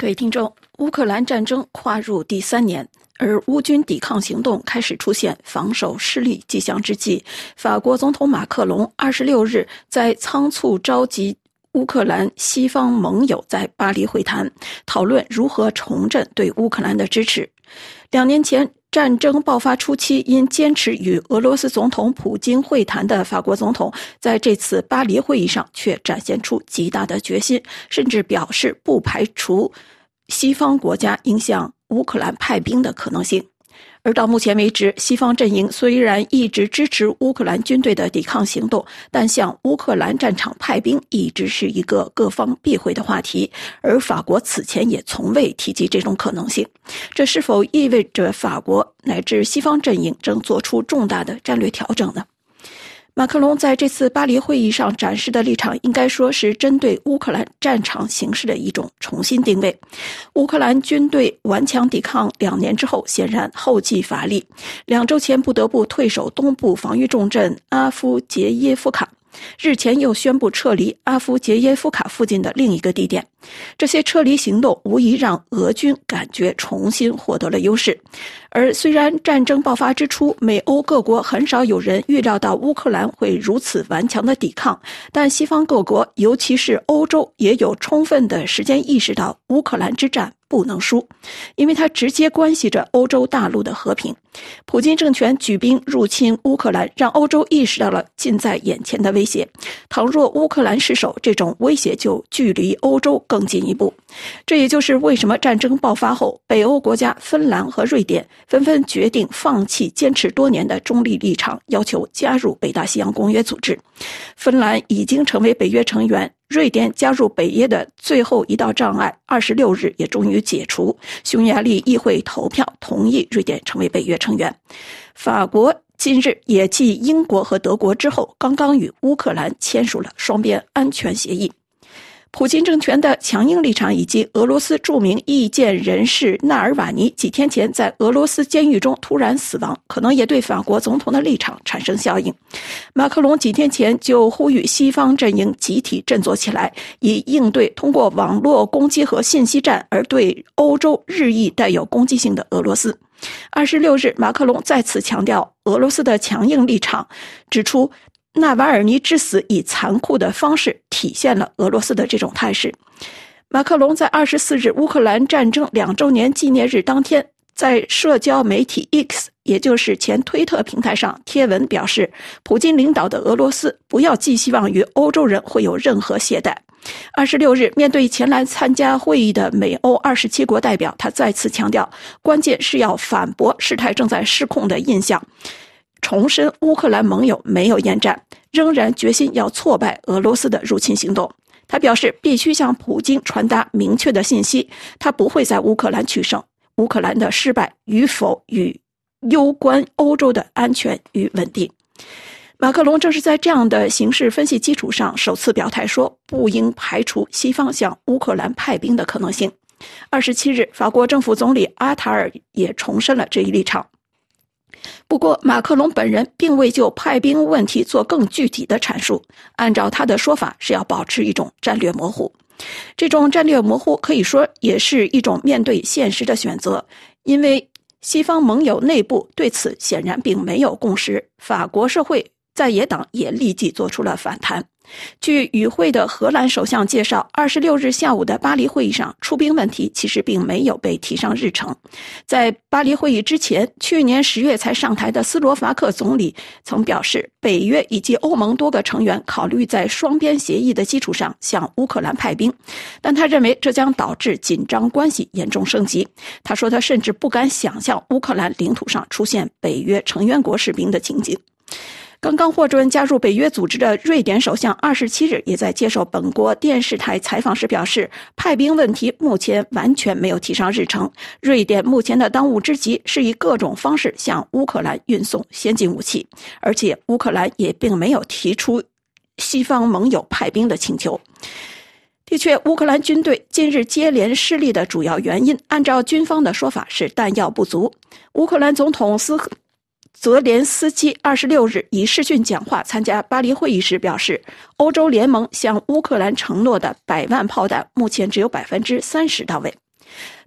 各位听众，乌克兰战争跨入第三年，而乌军抵抗行动开始出现防守失利迹象之际，法国总统马克龙二十六日在仓促召集乌克兰西方盟友在巴黎会谈，讨论如何重振对乌克兰的支持。两年前战争爆发初期，因坚持与俄罗斯总统普京会谈的法国总统，在这次巴黎会议上却展现出极大的决心，甚至表示不排除。西方国家应向乌克兰派兵的可能性，而到目前为止，西方阵营虽然一直支持乌克兰军队的抵抗行动，但向乌克兰战场派兵一直是一个各方避讳的话题。而法国此前也从未提及这种可能性，这是否意味着法国乃至西方阵营正做出重大的战略调整呢？马克龙在这次巴黎会议上展示的立场，应该说是针对乌克兰战场形势的一种重新定位。乌克兰军队顽强抵抗两年之后，显然后继乏力，两周前不得不退守东部防御重镇阿夫杰耶夫卡。日前又宣布撤离阿夫杰耶夫卡附近的另一个地点，这些撤离行动无疑让俄军感觉重新获得了优势。而虽然战争爆发之初，美欧各国很少有人预料到乌克兰会如此顽强的抵抗，但西方各国，尤其是欧洲，也有充分的时间意识到乌克兰之战。不能输，因为它直接关系着欧洲大陆的和平。普京政权举兵入侵乌克兰，让欧洲意识到了近在眼前的威胁。倘若乌克兰失守，这种威胁就距离欧洲更进一步。这也就是为什么战争爆发后，北欧国家芬兰和瑞典纷纷决定放弃坚持多年的中立立场，要求加入北大西洋公约组织。芬兰已经成为北约成员。瑞典加入北约的最后一道障碍，二十六日也终于解除。匈牙利议会投票同意瑞典成为北约成员。法国今日也继英国和德国之后，刚刚与乌克兰签署了双边安全协议。普京政权的强硬立场，以及俄罗斯著名意见人士纳尔瓦尼几天前在俄罗斯监狱中突然死亡，可能也对法国总统的立场产生效应。马克龙几天前就呼吁西方阵营集体振作起来，以应对通过网络攻击和信息战而对欧洲日益带有攻击性的俄罗斯。二十六日，马克龙再次强调俄罗斯的强硬立场，指出。纳瓦尔尼之死以残酷的方式体现了俄罗斯的这种态势。马克龙在二十四日乌克兰战争两周年纪念日当天，在社交媒体 X，也就是前推特平台上贴文表示：“普京领导的俄罗斯不要寄希望于欧洲人会有任何懈怠。”二十六日，面对前来参加会议的美欧二十七国代表，他再次强调，关键是要反驳事态正在失控的印象。重申乌克兰盟友没有厌战，仍然决心要挫败俄罗斯的入侵行动。他表示，必须向普京传达明确的信息：他不会在乌克兰取胜。乌克兰的失败与否与攸关欧洲的安全与稳定。马克龙正是在这样的形势分析基础上，首次表态说，不应排除西方向乌克兰派兵的可能性。二十七日，法国政府总理阿塔尔也重申了这一立场。不过，马克龙本人并未就派兵问题做更具体的阐述。按照他的说法，是要保持一种战略模糊。这种战略模糊可以说也是一种面对现实的选择，因为西方盟友内部对此显然并没有共识。法国社会在野党也立即做出了反弹。据与会的荷兰首相介绍，二十六日下午的巴黎会议上，出兵问题其实并没有被提上日程。在巴黎会议之前，去年十月才上台的斯洛伐克总理曾表示，北约以及欧盟多个成员考虑在双边协议的基础上向乌克兰派兵，但他认为这将导致紧张关系严重升级。他说，他甚至不敢想象乌克兰领土上出现北约成员国士兵的情景。刚刚获准加入北约组织的瑞典首相二十七日也在接受本国电视台采访时表示，派兵问题目前完全没有提上日程。瑞典目前的当务之急是以各种方式向乌克兰运送先进武器，而且乌克兰也并没有提出西方盟友派兵的请求。的确，乌克兰军队近日接连失利的主要原因，按照军方的说法是弹药不足。乌克兰总统斯。泽连斯基二十六日以视讯讲话参加巴黎会议时表示，欧洲联盟向乌克兰承诺的百万炮弹目前只有百分之三十到位。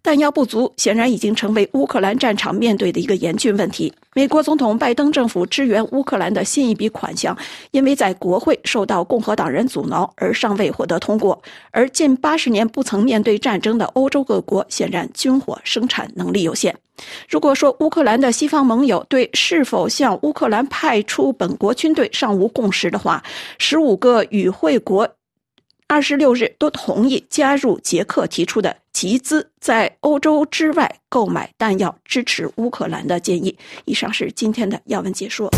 弹药不足显然已经成为乌克兰战场面对的一个严峻问题。美国总统拜登政府支援乌克兰的新一笔款项，因为在国会受到共和党人阻挠而尚未获得通过。而近八十年不曾面对战争的欧洲各国，显然军火生产能力有限。如果说乌克兰的西方盟友对是否向乌克兰派出本国军队尚无共识的话，十五个与会国。二十六日都同意加入捷克提出的集资在欧洲之外购买弹药支持乌克兰的建议。以上是今天的要闻解说。